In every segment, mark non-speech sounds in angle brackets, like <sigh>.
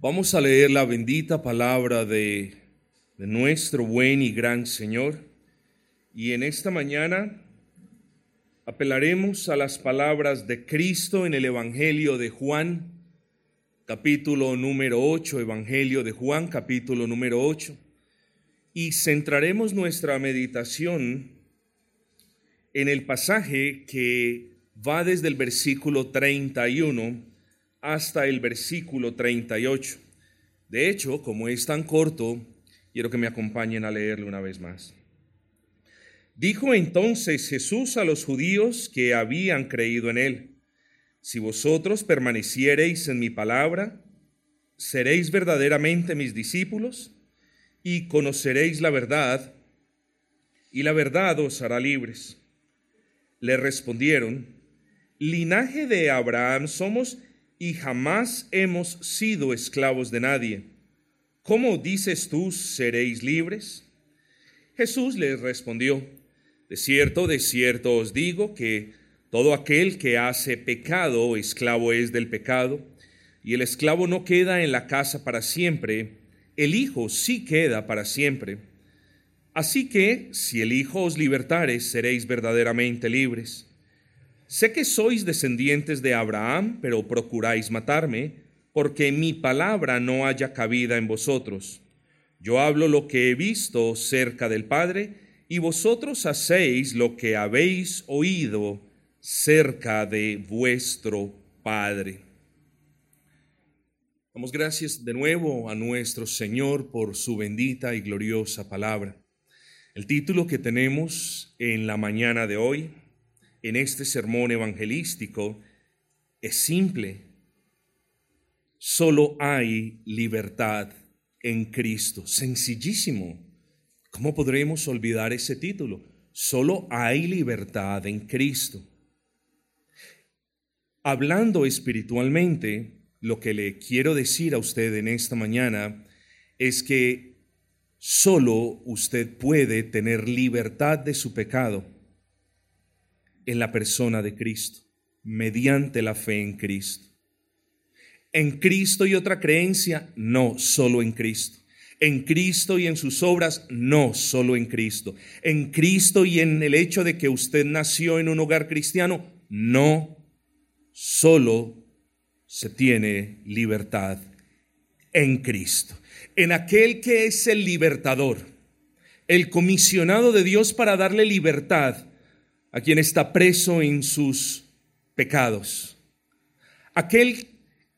Vamos a leer la bendita palabra de, nuestro buen y gran Señor. Y en esta mañana apelaremos a las palabras de Cristo en el Evangelio de Juan, capítulo número 8, Evangelio de Juan, capítulo número 8. Y centraremos nuestra meditación en el pasaje que va desde el versículo 31 hasta el versículo 38. De hecho, como es tan corto, quiero que me acompañen a leerlo una vez más. Dijo entonces Jesús a los judíos que habían creído en él, si vosotros permaneciereis en mi palabra, seréis verdaderamente mis discípulos y conoceréis la verdad, y la verdad os hará libres. Le respondieron, linaje de Abraham somos y jamás hemos sido esclavos de nadie. ¿Cómo dices tú, seréis libres? Jesús les respondió, de cierto, de cierto os digo que todo aquel que hace pecado, esclavo es del pecado, y el esclavo no queda en la casa para siempre, el Hijo sí queda para siempre. Así que, si el Hijo os libertare, seréis verdaderamente libres. Sé que sois descendientes de Abraham, pero procuráis matarme, porque mi palabra no haya cabida en vosotros. Yo hablo lo que he visto cerca del Padre, y vosotros hacéis lo que habéis oído cerca de vuestro Padre. Damos gracias de nuevo a nuestro Señor por su bendita y gloriosa palabra. El título que tenemos en la mañana de hoy en este sermón evangelístico es simple. Solo hay libertad en Cristo. Sencillísimo. ¿Cómo podremos olvidar ese título? Solo hay libertad en Cristo. Hablando espiritualmente, lo que le quiero decir a usted en esta mañana es que solo usted puede tener libertad de su pecado en la persona de Cristo, mediante la fe en Cristo. En Cristo y otra creencia, no, solo en Cristo. En Cristo y en sus obras, no, solo en Cristo. En Cristo y en el hecho de que usted nació en un hogar cristiano, no, solo se tiene libertad en Cristo. En aquel que es el libertador, el comisionado de Dios para darle libertad a quien está preso en sus pecados. Aquel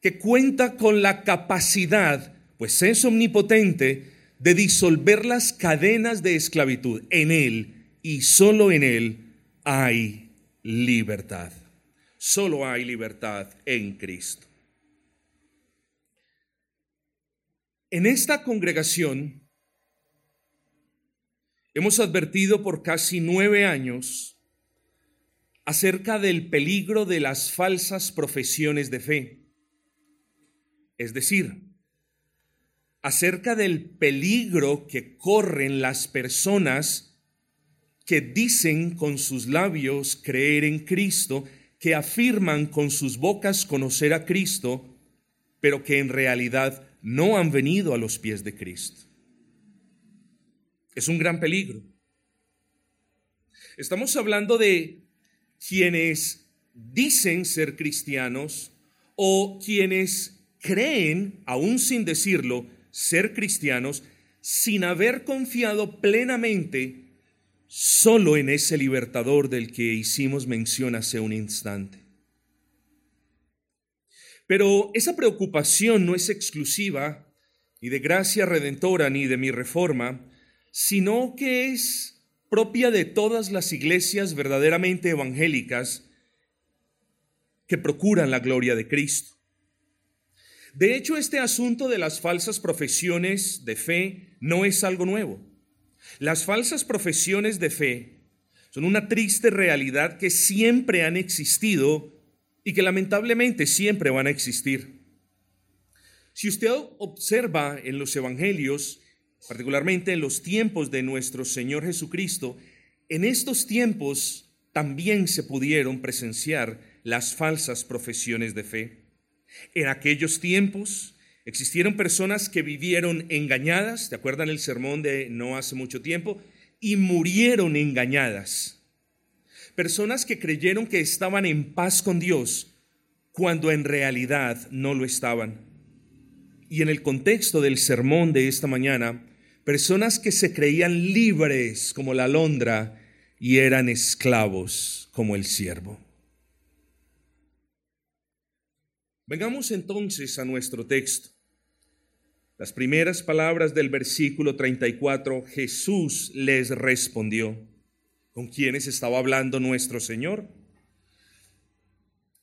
que cuenta con la capacidad, pues es omnipotente, de disolver las cadenas de esclavitud. En Él y solo en Él hay libertad. Solo hay libertad en Cristo. En esta congregación hemos advertido por casi nueve años acerca del peligro de las falsas profesiones de fe. Es decir, acerca del peligro que corren las personas que dicen con sus labios creer en Cristo, que afirman con sus bocas conocer a Cristo, pero que en realidad no han venido a los pies de Cristo. Es un gran peligro. Estamos hablando de quienes dicen ser cristianos o quienes creen, aún sin decirlo, ser cristianos, sin haber confiado plenamente solo en ese libertador del que hicimos mención hace un instante. Pero esa preocupación no es exclusiva ni de gracia redentora ni de mi reforma, sino que es propia de todas las iglesias verdaderamente evangélicas que procuran la gloria de Cristo. De hecho, este asunto de las falsas profesiones de fe no es algo nuevo. Las falsas profesiones de fe son una triste realidad que siempre han existido y que lamentablemente siempre van a existir. Si usted observa en los evangelios, particularmente en los tiempos de nuestro Señor Jesucristo, en estos tiempos también se pudieron presenciar las falsas profesiones de fe. En aquellos tiempos Existieron personas que vivieron engañadas, ¿te acuerdan el sermón de no hace mucho tiempo? Y murieron engañadas. Personas que creyeron que estaban en paz con Dios cuando en realidad no lo estaban. Y en el contexto del sermón de esta mañana, personas que se creían libres como la alondra y eran esclavos como el siervo. Vengamos entonces a nuestro texto. Las primeras palabras del versículo 34, Jesús les respondió. ¿Con quiénes estaba hablando nuestro Señor?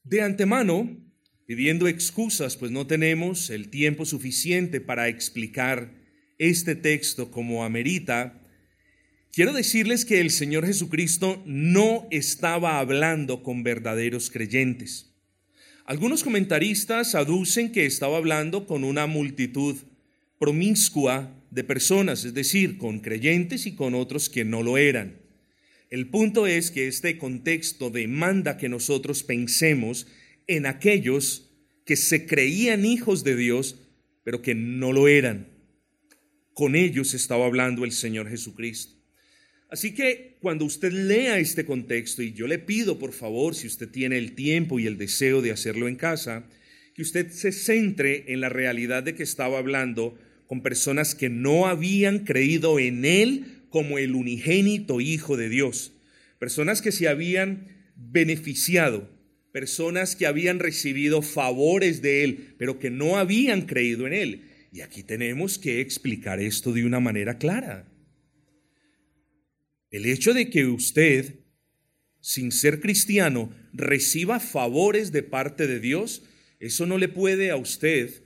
De antemano, pidiendo excusas, pues no tenemos el tiempo suficiente para explicar este texto como amerita, quiero decirles que el Señor Jesucristo no estaba hablando con verdaderos creyentes. Algunos comentaristas aducen que estaba hablando con una multitud promiscua de personas, es decir, con creyentes y con otros que no lo eran. El punto es que este contexto demanda que nosotros pensemos en aquellos que se creían hijos de Dios, pero que no lo eran. Con ellos estaba hablando el Señor Jesucristo. Así que cuando usted lea este contexto, y yo le pido por favor, si usted tiene el tiempo y el deseo de hacerlo en casa, que usted se centre en la realidad de que estaba hablando con personas que no habían creído en Él como el unigénito Hijo de Dios, personas que se habían beneficiado, personas que habían recibido favores de Él, pero que no habían creído en Él. Y aquí tenemos que explicar esto de una manera clara. El hecho de que usted, sin ser cristiano, reciba favores de parte de Dios, eso no le puede a usted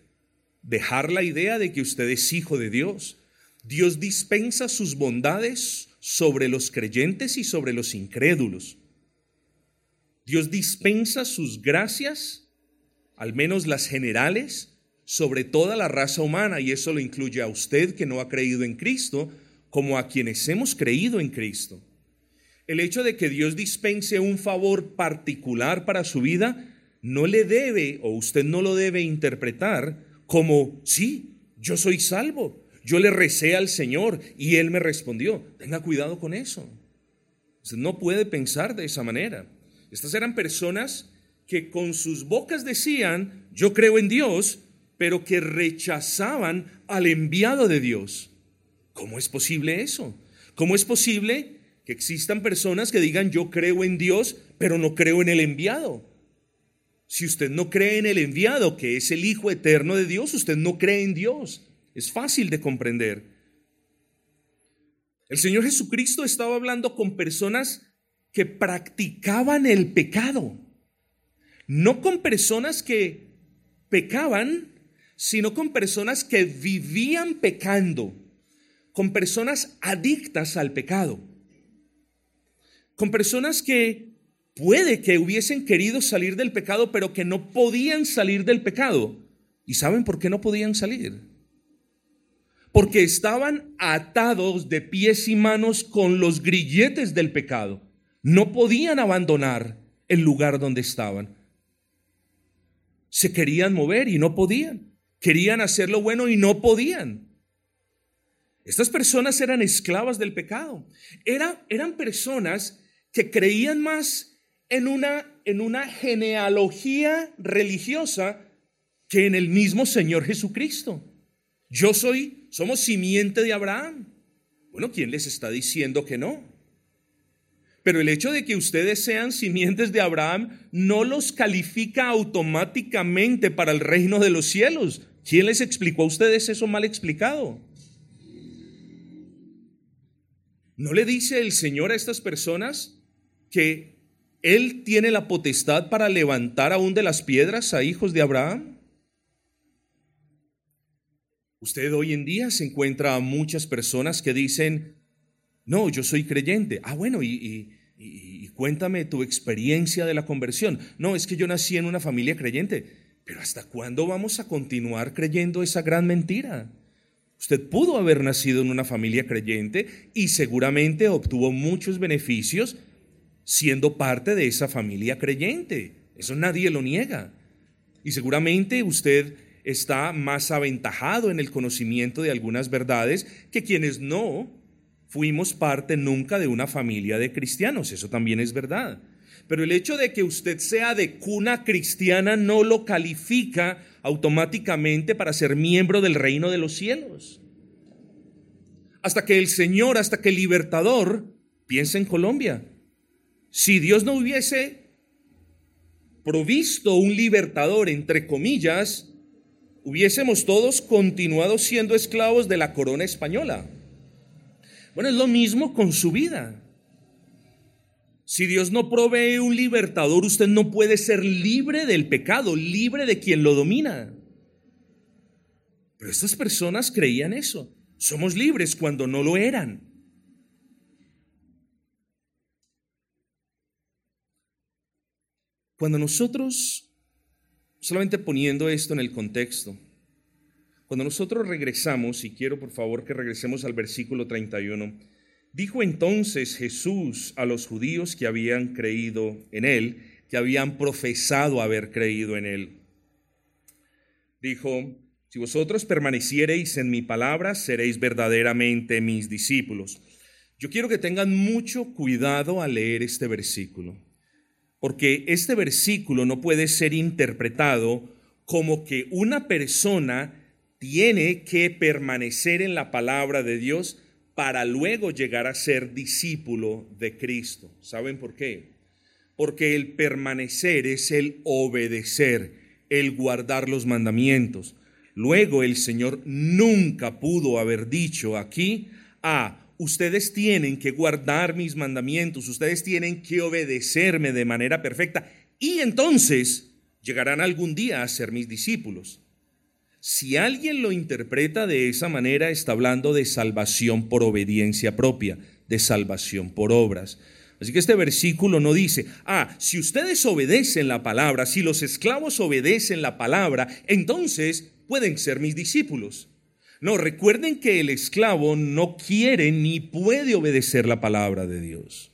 dejar la idea de que usted es hijo de Dios. Dios dispensa sus bondades sobre los creyentes y sobre los incrédulos. Dios dispensa sus gracias, al menos las generales, sobre toda la raza humana, y eso lo incluye a usted que no ha creído en Cristo, como a quienes hemos creído en Cristo. El hecho de que Dios dispense un favor particular para su vida no le debe, o usted no lo debe interpretar como, sí, yo soy salvo, yo le recé al Señor y Él me respondió. Tenga cuidado con eso. No puede pensar de esa manera. Estas eran personas que con sus bocas decían, yo creo en Dios, pero que rechazaban al enviado de Dios. ¿Cómo es posible eso? ¿Cómo es posible que existan personas que digan, yo creo en Dios, pero no creo en el enviado? Si usted no cree en el enviado, que es el Hijo eterno de Dios, usted no cree en Dios. Es fácil de comprender. El Señor Jesucristo estaba hablando con personas que practicaban el pecado, no con personas que pecaban, sino con personas que vivían pecando, con personas adictas al pecado, con personas que Puede que hubiesen querido salir del pecado, pero que no podían salir del pecado. ¿Y saben por qué no podían salir? Porque estaban atados de pies y manos con los grilletes del pecado. No podían abandonar el lugar donde estaban. Se querían mover y no podían. Querían hacer lo bueno y no podían. Estas personas eran esclavas del pecado. Era, eran personas que creían más en una, en una genealogía religiosa que en el mismo Señor Jesucristo. Yo soy, somos simiente de Abraham. Bueno, ¿quién les está diciendo que no? Pero el hecho de que ustedes sean simientes de Abraham no los califica automáticamente para el reino de los cielos. ¿Quién les explicó a ustedes eso mal explicado? ¿No le dice el Señor a estas personas que él tiene la potestad para levantar aún de las piedras a hijos de Abraham. Usted hoy en día se encuentra a muchas personas que dicen, no, yo soy creyente. Ah, bueno, y, y, cuéntame tu experiencia de la conversión. No, es que yo nací en una familia creyente. Pero ¿hasta cuándo vamos a continuar creyendo esa gran mentira? Usted pudo haber nacido en una familia creyente y seguramente obtuvo muchos beneficios siendo parte de esa familia creyente. Eso nadie lo niega. Y seguramente usted está más aventajado en el conocimiento de algunas verdades que quienes no fuimos parte nunca de una familia de cristianos. Eso también es verdad. Pero el hecho de que usted sea de cuna cristiana no lo califica automáticamente para ser miembro del reino de los cielos. Hasta que el Señor, hasta que el libertador piense en Colombia. Si Dios no hubiese provisto un libertador, entre comillas, hubiésemos todos continuado siendo esclavos de la corona española. Bueno, es lo mismo con su vida. Si Dios no provee un libertador, usted no puede ser libre del pecado, libre de quien lo domina. Pero estas personas creían eso. Somos libres cuando no lo eran. Cuando nosotros, solamente poniendo esto en el contexto, cuando nosotros regresamos, y quiero por favor que regresemos al versículo 31, dijo entonces Jesús a los judíos que habían creído en él, que habían profesado haber creído en él. Dijo, si vosotros permaneciereis en mi palabra, seréis verdaderamente mis discípulos. Yo quiero que tengan mucho cuidado al leer este versículo, porque este versículo no puede ser interpretado como que una persona tiene que permanecer en la palabra de Dios para luego llegar a ser discípulo de Cristo. ¿Saben por qué? Porque el permanecer es el obedecer, el guardar los mandamientos. Luego el Señor nunca pudo haber dicho aquí, ah, ustedes tienen que guardar mis mandamientos, ustedes tienen que obedecerme de manera perfecta y entonces llegarán algún día a ser mis discípulos. Si alguien lo interpreta de esa manera, está hablando de salvación por obediencia propia, de salvación por obras. Así que este versículo no dice, ah, si ustedes obedecen la palabra, si los esclavos obedecen la palabra, entonces pueden ser mis discípulos. No, recuerden que el esclavo no quiere ni puede obedecer la palabra de Dios.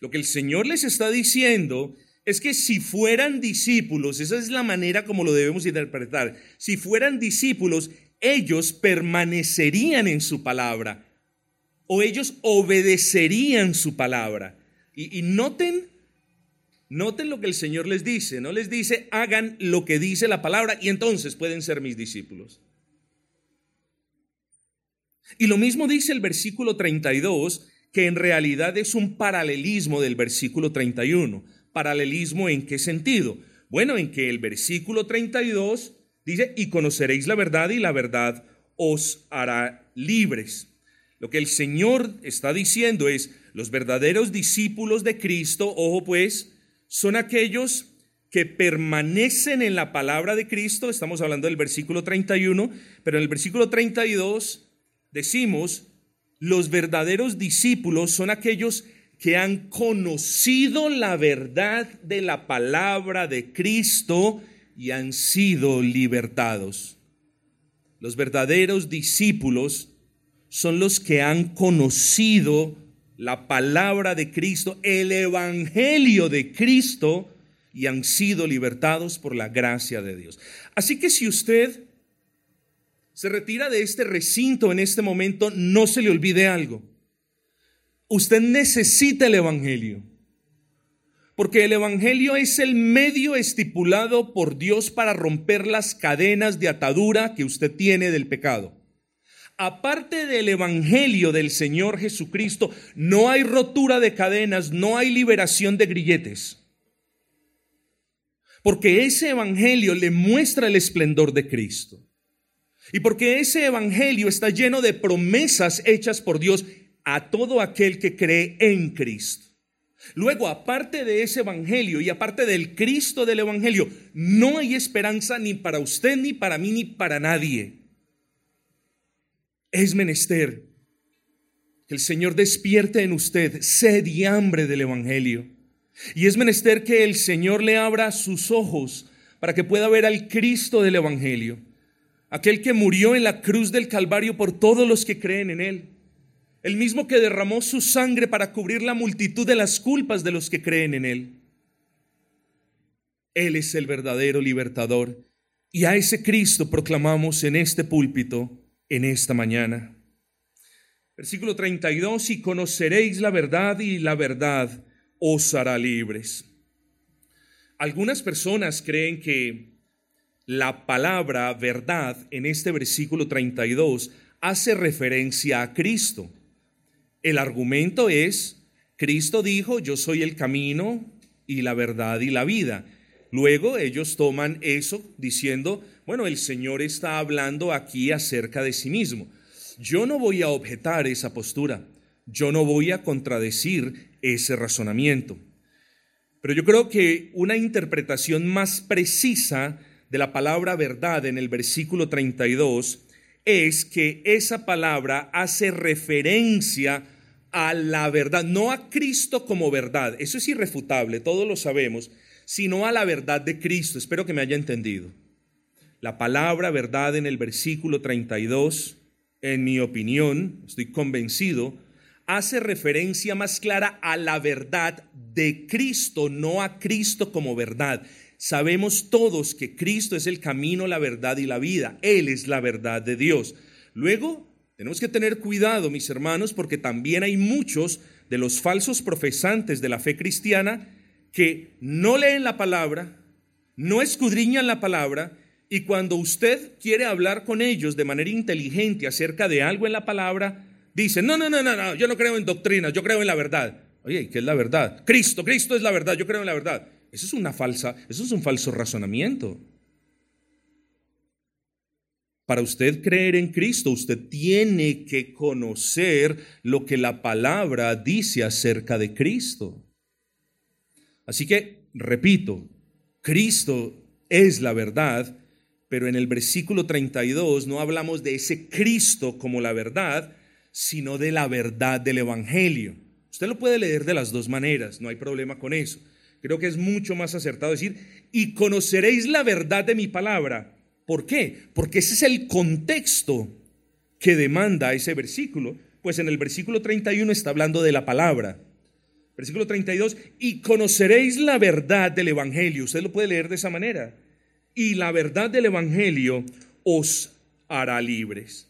Lo que el Señor les está diciendo es que si fueran discípulos, esa es la manera como lo debemos interpretar, si fueran discípulos, ellos permanecerían en su palabra o ellos obedecerían su palabra. Y, noten, noten lo que el Señor les dice, no les dice hagan lo que dice la palabra y entonces pueden ser mis discípulos. Y lo mismo dice el versículo 32, que en realidad es un paralelismo del versículo 31 paralelismo en qué sentido? Bueno, en que el versículo 32 dice, y conoceréis la verdad y la verdad os hará libres. Lo que el Señor está diciendo es, los verdaderos discípulos de Cristo, ojo pues, son aquellos que permanecen en la palabra de Cristo, estamos hablando del versículo 31, pero en el versículo 32 decimos, los verdaderos discípulos son aquellos que han conocido la verdad de la palabra de Cristo y han sido libertados. Los verdaderos discípulos son los que han conocido la palabra de Cristo, el Evangelio de Cristo, y han sido libertados por la gracia de Dios. Así que si usted se retira de este recinto en este momento, no se le olvide algo. Usted necesita el Evangelio. Porque el Evangelio es el medio estipulado por Dios para romper las cadenas de atadura que usted tiene del pecado. Aparte del Evangelio del Señor Jesucristo, no hay rotura de cadenas, no hay liberación de grilletes. Porque ese Evangelio le muestra el esplendor de Cristo. Y porque ese Evangelio está lleno de promesas hechas por Dios a todo aquel que cree en Cristo. Luego, aparte de ese Evangelio y aparte del Cristo del Evangelio, no hay esperanza ni para usted, ni para mí, ni para nadie. Es menester que el Señor despierte en usted sed y hambre del Evangelio. Y es menester que el Señor le abra sus ojos para que pueda ver al Cristo del Evangelio, aquel que murió en la cruz del Calvario por todos los que creen en Él el mismo que derramó su sangre para cubrir la multitud de las culpas de los que creen en Él. Él es el verdadero libertador. Y a ese Cristo proclamamos en este púlpito en esta mañana. Versículo 32, y conoceréis la verdad y la verdad os hará libres. Algunas personas creen que la palabra verdad en este versículo 32 hace referencia a Cristo. El argumento es, Cristo dijo, yo soy el camino y la verdad y la vida. Luego ellos toman eso diciendo, bueno, el Señor está hablando aquí acerca de sí mismo. Yo no voy a objetar esa postura, yo no voy a contradecir ese razonamiento. Pero yo creo que una interpretación más precisa de la palabra verdad en el versículo 32 es que esa palabra hace referencia a la verdad, no a Cristo como verdad, eso es irrefutable, todos lo sabemos, sino a la verdad de Cristo. Espero que me haya entendido. La palabra verdad en el versículo 32, en mi opinión, estoy convencido, hace referencia más clara a la verdad de Cristo, no a Cristo como verdad. Sabemos todos que Cristo es el camino, la verdad y la vida. Él es la verdad de Dios. Luego, tenemos que tener cuidado, mis hermanos, porque también hay muchos de los falsos profesantes de la fe cristiana que no leen la palabra, no escudriñan la palabra, y cuando usted quiere hablar con ellos de manera inteligente acerca de algo en la palabra, dicen, no, no, no, no, no, yo no creo en doctrinas, yo creo en la verdad. Oye, ¿qué es la verdad? Cristo, Cristo es la verdad, yo creo en la verdad. Eso es una falsa, eso es un falso razonamiento. Para usted creer en Cristo, usted tiene que conocer lo que la palabra dice acerca de Cristo. Así que, repito, Cristo es la verdad, pero en el versículo 32 no hablamos de ese Cristo como la verdad, sino de la verdad del Evangelio. Usted lo puede leer de las dos maneras, no hay problema con eso. Creo que es mucho más acertado decir, y conoceréis la verdad de mi palabra. ¿Por qué? Porque ese es el contexto que demanda ese versículo, pues en el versículo 31 está hablando de la palabra. Versículo 32, y conoceréis la verdad del Evangelio. Usted lo puede leer de esa manera. Y la verdad del Evangelio os hará libres.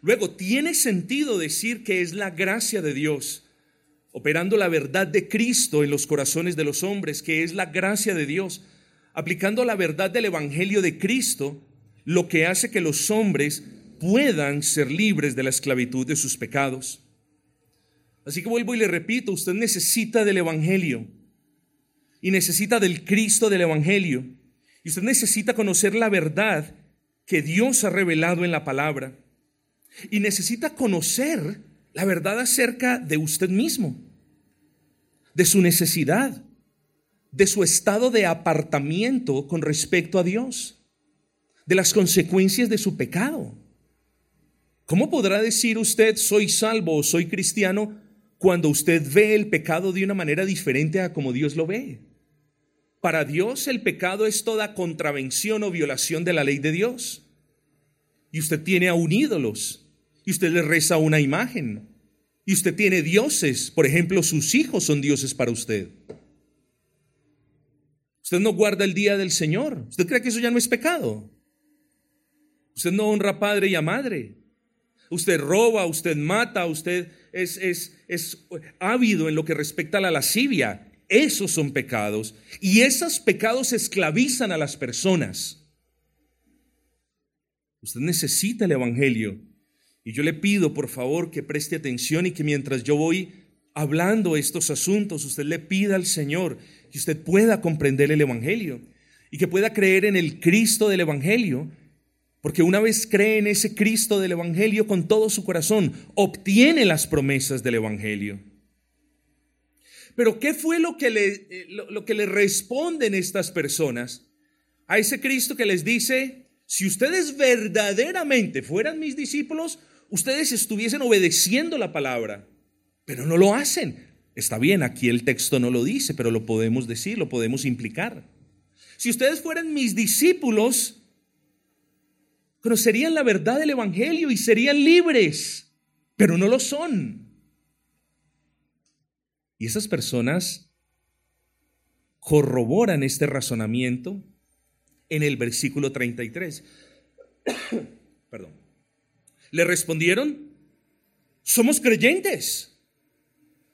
Luego, tiene sentido decir que es la gracia de Dios, operando la verdad de Cristo en los corazones de los hombres, que es la gracia de Dios, aplicando la verdad del Evangelio de Cristo, lo que hace que los hombres puedan ser libres de la esclavitud de sus pecados. Así que vuelvo y le repito, usted necesita del Evangelio y necesita del Cristo del Evangelio. Y usted necesita conocer la verdad que Dios ha revelado en la palabra. Y necesita conocer la verdad acerca de usted mismo, de su necesidad, de su estado de apartamiento con respecto a Dios, de las consecuencias de su pecado. ¿Cómo podrá decir usted soy salvo o soy cristiano cuando usted ve el pecado de una manera diferente a como Dios lo ve. Para Dios el pecado es toda contravención o violación de la ley de Dios. Y usted tiene a un ídolos, y usted le reza una imagen, y usted tiene dioses, por ejemplo, sus hijos son dioses para usted. Usted no guarda el día del Señor. ¿Usted cree que eso ya no es pecado? Usted no honra a padre y a madre. Usted roba, usted mata, usted es, es, es ávido en lo que respecta a la lascivia. Esos son pecados. Y esos pecados esclavizan a las personas. Usted necesita el Evangelio. Y yo le pido, por favor, que preste atención y que mientras yo voy hablando estos asuntos, usted le pida al Señor que usted pueda comprender el Evangelio y que pueda creer en el Cristo del Evangelio porque una vez cree en ese Cristo del Evangelio con todo su corazón, obtiene las promesas del Evangelio. Pero ¿qué fue lo que le, eh, lo, que le responden estas personas a ese Cristo que les dice, si ustedes verdaderamente fueran mis discípulos, ustedes estuviesen obedeciendo la palabra, pero no lo hacen? Está bien, aquí el texto no lo dice, pero lo podemos decir, lo podemos implicar. Si ustedes fueran mis discípulos, conocerían la verdad del Evangelio y serían libres, pero no lo son. Y esas personas corroboran este razonamiento en el versículo 33. <coughs> Perdón. Le respondieron, somos creyentes,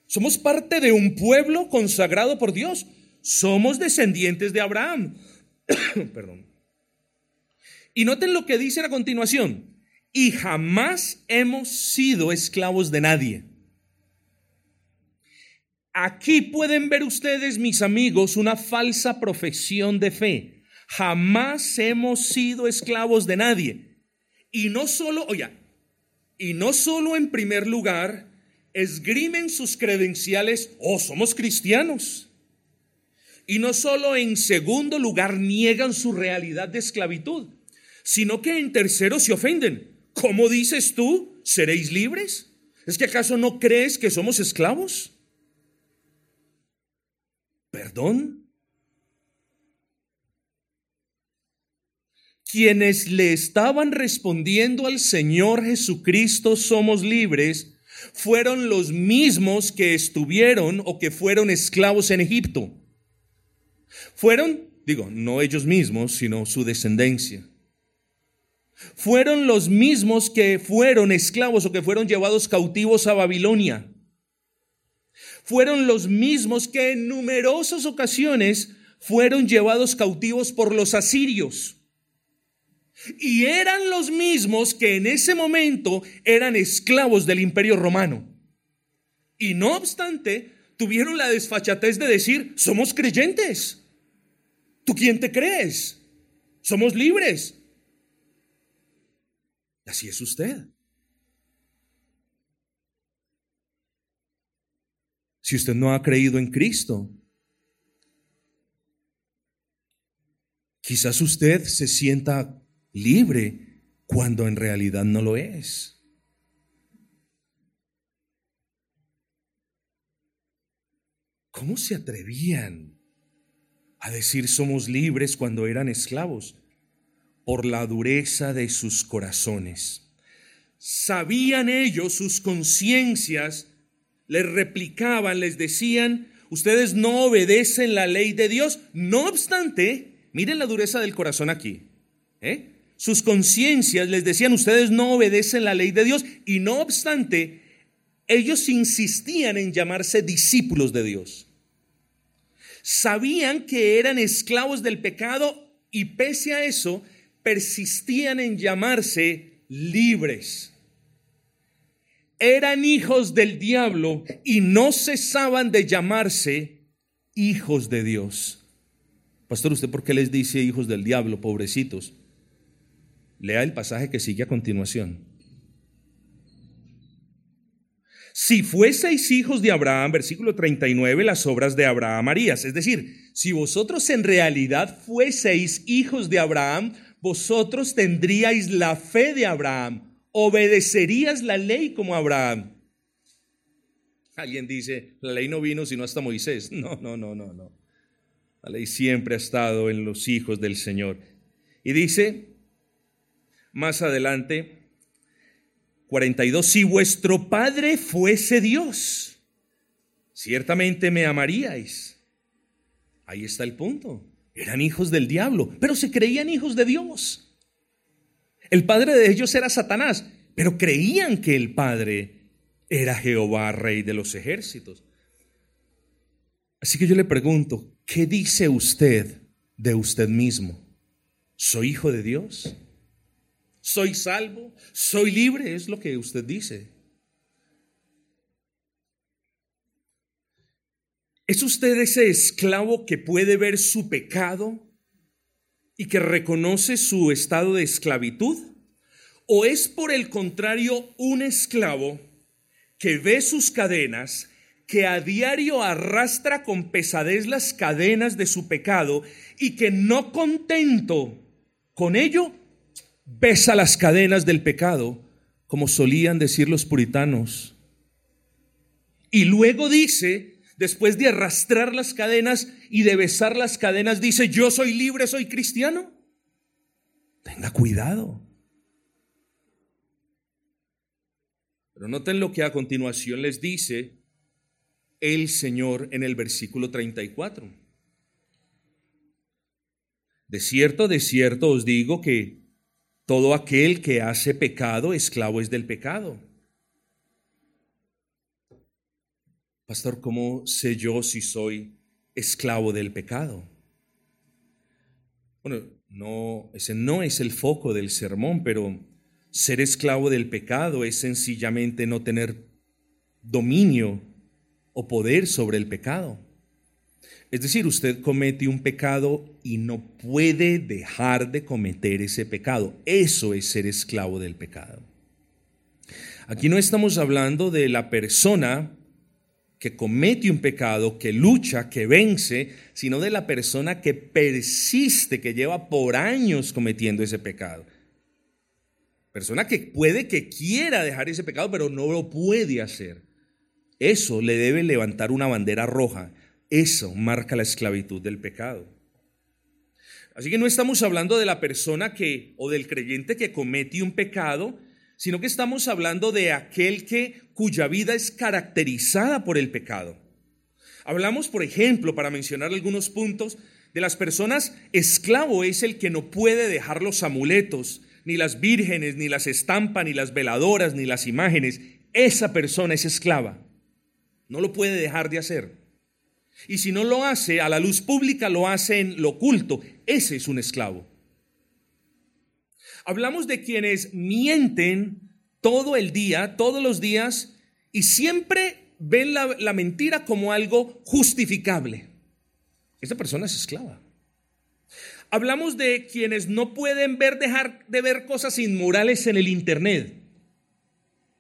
somos parte de un pueblo consagrado por Dios, somos descendientes de Abraham. <coughs> Perdón. Y noten lo que dice a continuación, y jamás hemos sido esclavos de nadie. Aquí pueden ver ustedes, mis amigos, una falsa profesión de fe Jamás hemos sido esclavos de nadie. Y no solo, oye, y no solo en primer lugar esgrimen sus credenciales, oh, somos cristianos. Y no solo en segundo lugar niegan su realidad de esclavitud, sino que en tercero se ofenden. ¿Cómo dices tú? ¿Seréis libres? ¿Es que acaso no crees que somos esclavos? ¿Perdón? Quienes le estaban respondiendo al Señor Jesucristo somos libres, fueron los mismos que estuvieron o que fueron esclavos en Egipto. Fueron, digo, no ellos mismos, sino su descendencia. Fueron los mismos que fueron esclavos o que fueron llevados cautivos a Babilonia. Fueron los mismos que en numerosas ocasiones fueron llevados cautivos por los asirios. Y eran los mismos que en ese momento eran esclavos del imperio romano. Y no obstante, tuvieron la desfachatez de decir, somos creyentes. ¿Tú quién te crees? Somos libres. Así es usted. Si usted no ha creído en Cristo, quizás usted se sienta libre cuando en realidad no lo es. ¿Cómo se atrevían a decir somos libres cuando eran esclavos? Por la dureza de sus corazones. Sabían ellos, sus conciencias les replicaban, les decían, ustedes no obedecen la ley de Dios. No obstante, miren la dureza del corazón aquí. ¿eh? Sus conciencias les decían, ustedes no obedecen la ley de Dios y no obstante, ellos insistían en llamarse discípulos de Dios. Sabían que eran esclavos del pecado y pese a eso persistían en llamarse libres. Eran hijos del diablo y no cesaban de llamarse hijos de Dios. Pastor, ¿usted por qué les dice hijos del diablo, pobrecitos? Lea el pasaje que sigue a continuación. Si fueseis hijos de Abraham, versículo 39, las obras de Abraham harías. Es decir, si vosotros en realidad fueseis hijos de Abraham, vosotros tendríais la fe de Abraham, obedecerías la ley como Abraham. Alguien dice, la ley no vino sino hasta Moisés. <laughs> No, no, no, no, no. La ley siempre ha estado en los hijos del Señor. Y dice, más adelante, 42, si vuestro Padre fuese Dios, ciertamente me amaríais. Ahí está el punto. Eran hijos del diablo, pero se creían hijos de Dios. El padre de ellos era Satanás, pero creían que el padre era Jehová, rey de los ejércitos. Así que yo le pregunto, ¿qué dice usted de usted mismo? ¿Soy hijo de Dios? Soy salvo, soy libre, es lo que usted dice. ¿Es usted ese esclavo que puede ver su pecado y que reconoce su estado de esclavitud? ¿O es por el contrario un esclavo que ve sus cadenas, que a diario arrastra con pesadez las cadenas de su pecado y que no contento con ello, besa las cadenas del pecado, como solían decir los puritanos. Y luego dice, después de arrastrar las cadenas y de besar las cadenas, dice, yo soy libre, soy cristiano. Tenga cuidado. Pero noten lo que a continuación les dice el Señor en el versículo 34. De cierto, de cierto os digo que todo aquel que hace pecado, esclavo es del pecado. Pastor, ¿cómo sé yo si soy esclavo del pecado? Bueno, no, ese no es el foco del sermón, pero ser esclavo del pecado es sencillamente no tener dominio o poder sobre el pecado. Es decir, usted comete un pecado y no puede dejar de cometer ese pecado. Eso es ser esclavo del pecado. Aquí no estamos hablando de la persona que comete un pecado, que lucha, que vence, sino de la persona que persiste, que lleva por años cometiendo ese pecado. Persona que puede que quiera dejar ese pecado, pero no lo puede hacer. Eso le debe levantar una bandera roja. Eso marca la esclavitud del pecado. Así que no estamos hablando de la persona que o del creyente que comete un pecado, sino que estamos hablando de aquel que cuya vida es caracterizada por el pecado. Hablamos, por ejemplo, para mencionar algunos puntos, de las personas, esclavo es el que no puede dejar los amuletos, ni las vírgenes, ni las estampas, ni las veladoras, ni las imágenes. Esa persona es esclava. No lo puede dejar de hacer. Y si no lo hace a la luz pública, lo hace en lo oculto. Ese es un esclavo. Hablamos de quienes mienten todo el día, todos los días, y siempre ven la, mentira como algo justificable. Esa persona es esclava. Hablamos de quienes no pueden ver, dejar de ver cosas inmorales en el Internet.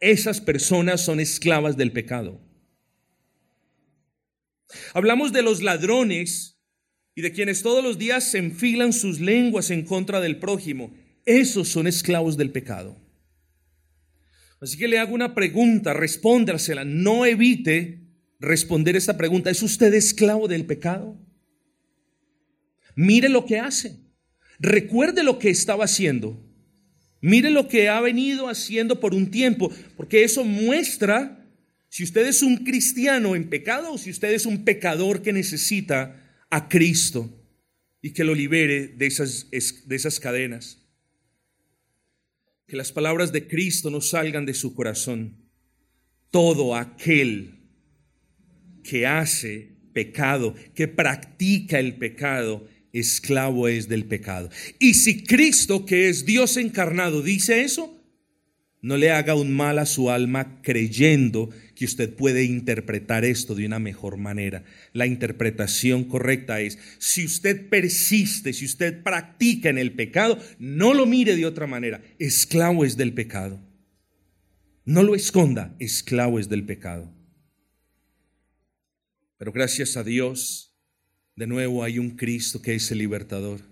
Esas personas son esclavas del pecado. Hablamos de los ladrones y de quienes todos los días se enfilan sus lenguas en contra del prójimo. Esos son esclavos del pecado. Así que le hago una pregunta, respóndasela. No evite responder esta pregunta. ¿Es usted esclavo del pecado? Mire lo que hace. Recuerde lo que estaba haciendo. Mire lo que ha venido haciendo por un tiempo, porque eso muestra si usted es un cristiano en pecado o si usted es un pecador que necesita a Cristo y que lo libere de esas, de esas cadenas que las palabras de Cristo no salgan de su corazón. Todo aquel que hace pecado, que practica el pecado, esclavo es del pecado. Y si Cristo, que es Dios encarnado, dice eso, no le haga un mal a su alma creyendo que usted puede interpretar esto de una mejor manera. La interpretación correcta es, si usted persiste, si usted practica en el pecado, no lo mire de otra manera. Esclavo es del pecado. No lo esconda, esclavo es del pecado. Pero gracias a Dios, de nuevo hay un Cristo que es el libertador.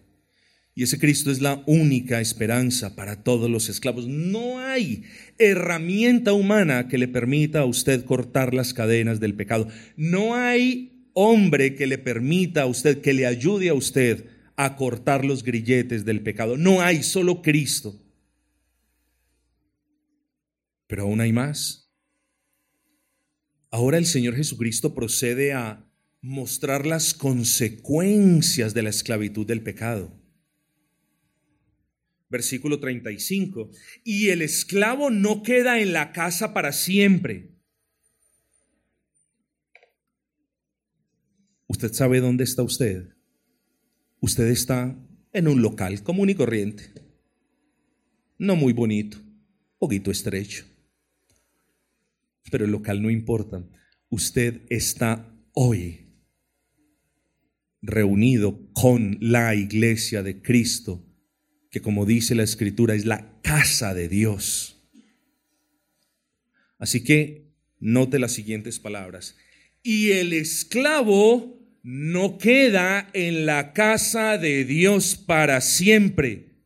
Y ese Cristo es la única esperanza para todos los esclavos. No hay herramienta humana que le permita a usted cortar las cadenas del pecado. No hay hombre que le permita a usted, que le ayude a usted a cortar los grilletes del pecado. No hay, solo Cristo. Pero aún hay más. Ahora el Señor Jesucristo procede a mostrar las consecuencias de la esclavitud del pecado versículo 35, y el esclavo no queda en la casa para siempre. ¿Usted sabe dónde está usted? Usted está en un local común y corriente, no muy bonito, poquito estrecho, pero el local no importa. Usted está hoy reunido con la iglesia de Cristo que como dice la escritura es la casa de Dios. Así que note las siguientes palabras. Y el esclavo no queda en la casa de Dios para siempre.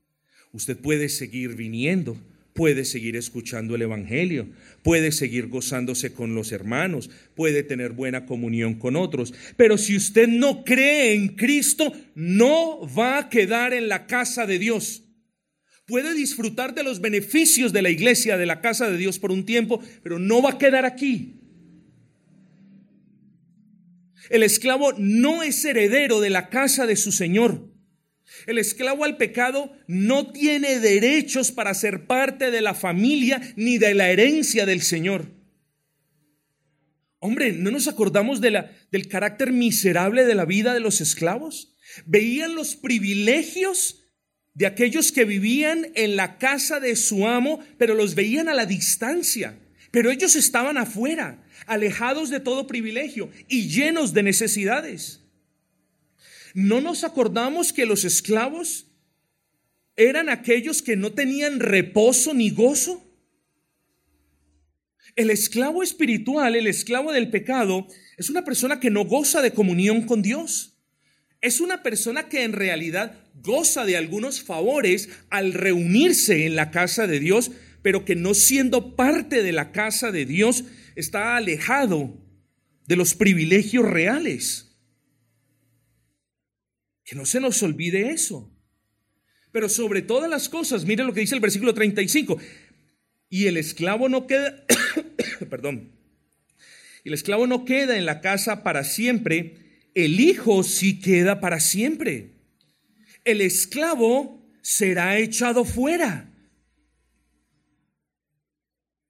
Usted puede seguir viniendo, puede seguir escuchando el Evangelio, puede seguir gozándose con los hermanos, puede tener buena comunión con otros. Pero si usted no cree en Cristo, no va a quedar en la casa de Dios. Puede disfrutar de los beneficios de la iglesia, de la casa de Dios por un tiempo, pero no va a quedar aquí. El esclavo no es heredero de la casa de su Señor. El esclavo al pecado no tiene derechos para ser parte de la familia ni de la herencia del Señor. Hombre, ¿no nos acordamos del carácter miserable de la vida de los esclavos? Veían los privilegios de aquellos que vivían en la casa de su amo, pero los veían a la distancia. Pero ellos estaban afuera, alejados de todo privilegio y llenos de necesidades. ¿No nos acordamos que los esclavos eran aquellos que no tenían reposo ni gozo? El esclavo espiritual, el esclavo del pecado, es una persona que no goza de comunión con Dios. Es una persona que en realidad goza de algunos favores al reunirse en la casa de Dios, pero que no siendo parte de la casa de Dios está alejado de los privilegios reales. Que no se nos olvide eso. Pero sobre todas las cosas, mire lo que dice el versículo 35. Y el esclavo no queda, <coughs> perdón, el esclavo no queda en la casa para siempre, el hijo sí queda para siempre. El esclavo será echado fuera.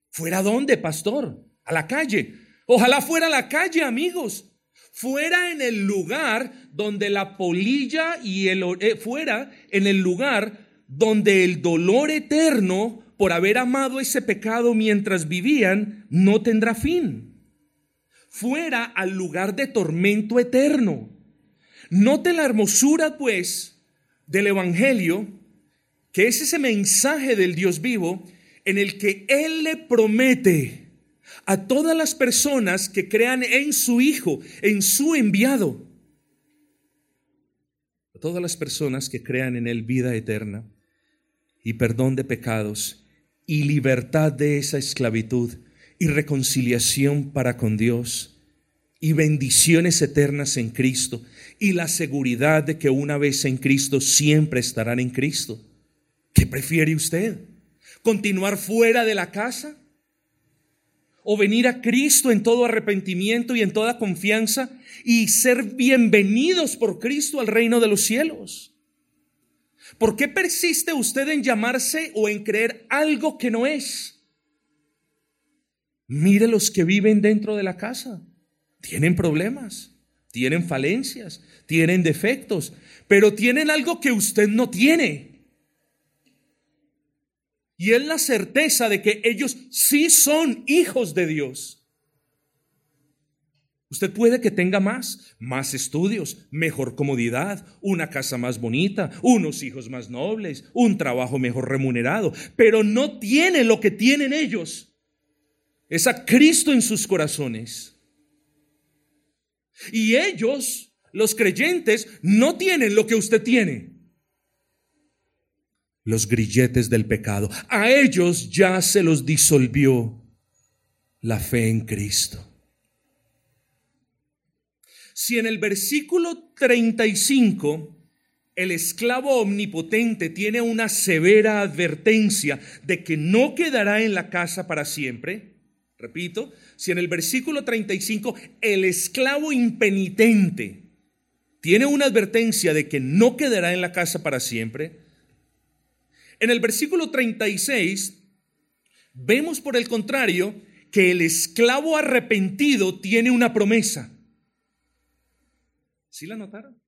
¿Fuera dónde, pastor? A la calle. Ojalá fuera a la calle, amigos fuera en el lugar donde la polilla y el eh, fuera en el lugar donde el dolor eterno por haber amado ese pecado mientras vivían no tendrá fin. Fuera al lugar de tormento eterno. Note la hermosura, pues, del Evangelio, que es ese mensaje del Dios vivo en el que Él le promete a todas las personas que crean en su Hijo, en su enviado. A todas las personas que crean en Él vida eterna y perdón de pecados y libertad de esa esclavitud y reconciliación para con Dios y bendiciones eternas en Cristo y la seguridad de que una vez en Cristo siempre estarán en Cristo. ¿Qué prefiere usted? ¿Continuar fuera de la casa? O venir a Cristo en todo arrepentimiento y en toda confianza y ser bienvenidos por Cristo al reino de los cielos. ¿Por qué persiste usted en llamarse o en creer algo que no es? Mire los que viven dentro de la casa. Tienen problemas, tienen falencias, tienen defectos, pero tienen algo que usted no tiene. Y es la certeza de que ellos sí son hijos de Dios. Usted puede que tenga más, más estudios, mejor comodidad, una casa más bonita, unos hijos más nobles, un trabajo mejor remunerado, pero no tiene lo que tienen ellos. Es a Cristo en sus corazones. Y ellos, los creyentes, no tienen lo que usted tiene los grilletes del pecado. A ellos ya se los disolvió la fe en Cristo. Si en el versículo 35 el esclavo omnipotente tiene una severa advertencia de que no quedará en la casa para siempre, repito, si en el versículo 35 el esclavo impenitente tiene una advertencia de que no quedará en la casa para siempre, en el versículo 36 vemos por el contrario que el esclavo arrepentido tiene una promesa. ¿Sí la notaron?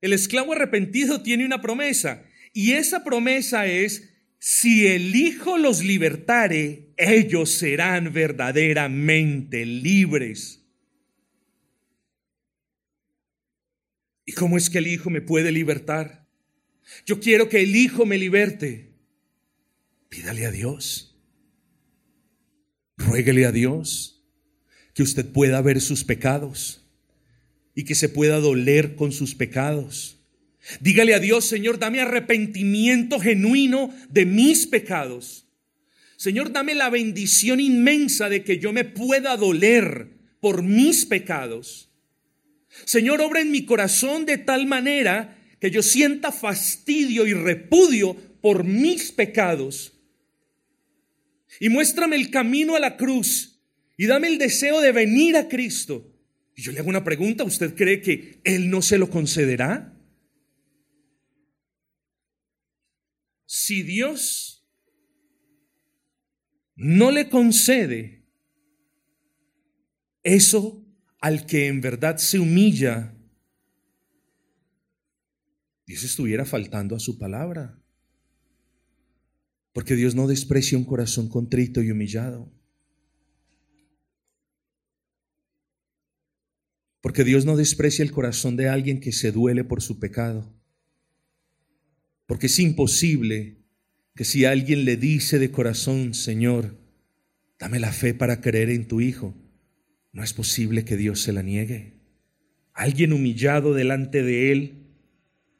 El esclavo arrepentido tiene una promesa y esa promesa es, si el Hijo los libertare, ellos serán verdaderamente libres. ¿Y cómo es que el Hijo me puede libertar? Yo quiero que el Hijo me liberte. Pídale a Dios. Ruéguele a Dios que usted pueda ver sus pecados y que se pueda doler con sus pecados. Dígale a Dios, Señor, dame arrepentimiento genuino de mis pecados. Señor, dame la bendición inmensa de que yo me pueda doler por mis pecados. Señor, obra en mi corazón de tal manera que yo sienta fastidio y repudio por mis pecados. Y muéstrame el camino a la cruz y dame el deseo de venir a Cristo. Y yo le hago una pregunta, ¿usted cree que Él no se lo concederá? si Dios no le concede eso al que en verdad se humilla, Dios estuviera faltando a su palabra. Porque Dios no desprecia un corazón contrito y humillado. Porque Dios no desprecia el corazón de alguien que se duele por su pecado. Porque es imposible que si alguien le dice de corazón, Señor, dame la fe para creer en tu Hijo, no es posible que Dios se la niegue. Alguien humillado delante de Él,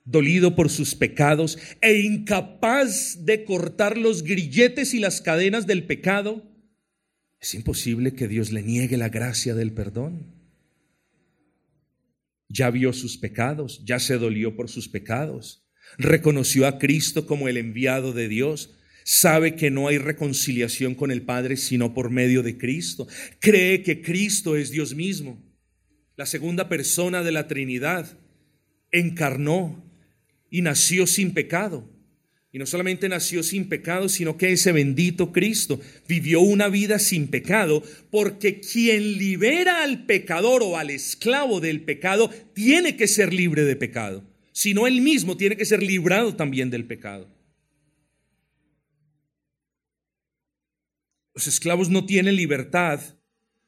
dolido por sus pecados e incapaz de cortar los grilletes y las cadenas del pecado, es imposible que Dios le niegue la gracia del perdón. Ya vio sus pecados, ya se dolió por sus pecados, reconoció a Cristo como el enviado de Dios, sabe que no hay reconciliación con el Padre sino por medio de Cristo, cree que Cristo es Dios mismo, la segunda persona de la Trinidad, encarnó y nació sin pecado. Y no solamente nació sin pecado, sino que ese bendito Cristo vivió una vida sin pecado, porque quien libera al pecador o al esclavo del pecado tiene que ser libre de pecado, sino él mismo tiene que ser librado también del pecado. Los esclavos no tienen libertad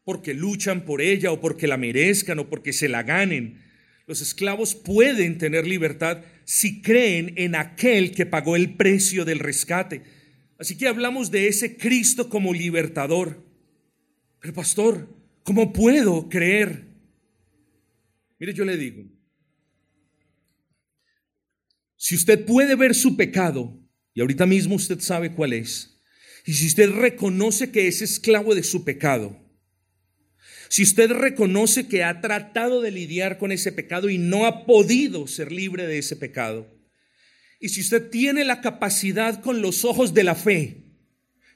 porque luchan por ella o porque la merezcan o porque se la ganen. Los esclavos pueden tener libertad si creen en aquel que pagó el precio del rescate. Así que hablamos de ese Cristo como libertador. Pero pastor, ¿cómo puedo creer? Mire, yo le digo, si usted puede ver su pecado, y ahorita mismo usted sabe cuál es, y si usted reconoce que es esclavo de su pecado, si usted reconoce que ha tratado de lidiar con ese pecado y no ha podido ser libre de ese pecado, y si usted tiene la capacidad con los ojos de la fe,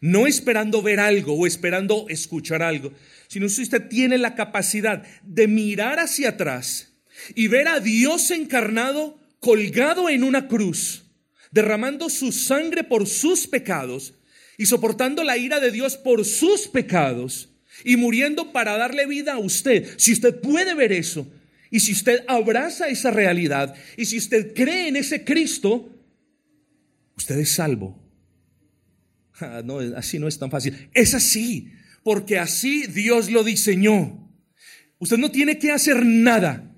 no esperando ver algo o esperando escuchar algo, sino si usted tiene la capacidad de mirar hacia atrás y ver a Dios encarnado colgado en una cruz, derramando su sangre por sus pecados y soportando la ira de Dios por sus pecados, y muriendo para darle vida a usted. Si usted puede ver eso y si usted abraza esa realidad y si usted cree en ese Cristo, usted es salvo. Ah, no, así no es tan fácil. Es así, porque así Dios lo diseñó. Usted no tiene que hacer nada.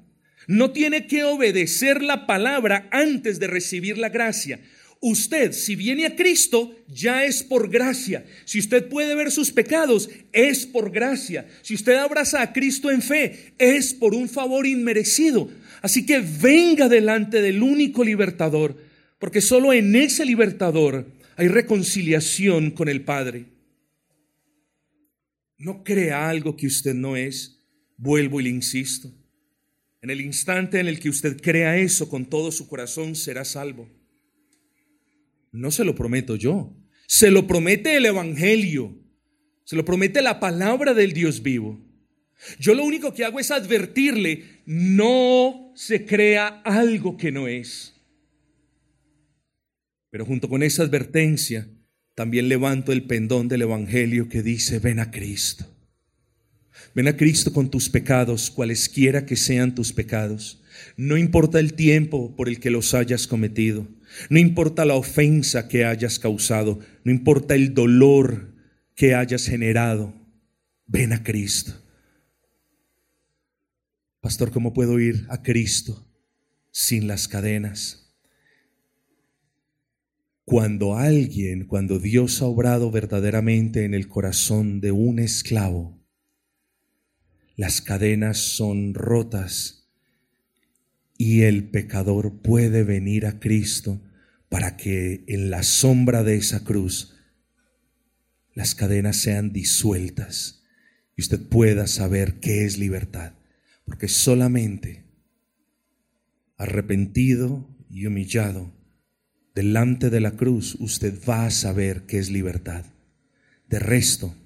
No tiene que obedecer la palabra antes de recibir la gracia. Usted, si viene a Cristo, ya es por gracia. Si usted puede ver sus pecados, es por gracia. Si usted abraza a Cristo en fe, es por un favor inmerecido. Así que venga delante del único libertador, porque solo en ese libertador hay reconciliación con el Padre. No crea algo que usted no es. Vuelvo y le insisto. En el instante en el que usted crea eso con todo su corazón, será salvo. No se lo prometo yo. Se lo promete el Evangelio. Se lo promete la palabra del Dios vivo. Yo lo único que hago es advertirle, no se crea algo que no es. Pero junto con esa advertencia, también levanto el pendón del Evangelio que dice, ven a Cristo. Ven a Cristo con tus pecados, cualesquiera que sean tus pecados. No importa el tiempo por el que los hayas cometido. No importa la ofensa que hayas causado, no importa el dolor que hayas generado, ven a Cristo. Pastor, ¿cómo puedo ir a Cristo sin las cadenas? Cuando alguien, cuando Dios ha obrado verdaderamente en el corazón de un esclavo, las cadenas son rotas y el pecador puede venir a Cristo para que en la sombra de esa cruz las cadenas sean disueltas y usted pueda saber qué es libertad. Porque solamente arrepentido y humillado delante de la cruz usted va a saber qué es libertad. De resto,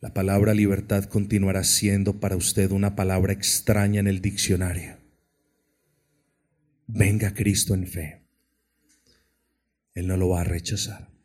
la palabra libertad continuará siendo para usted una palabra extraña en el diccionario venga Cristo en fe. Él no lo va a rechazar.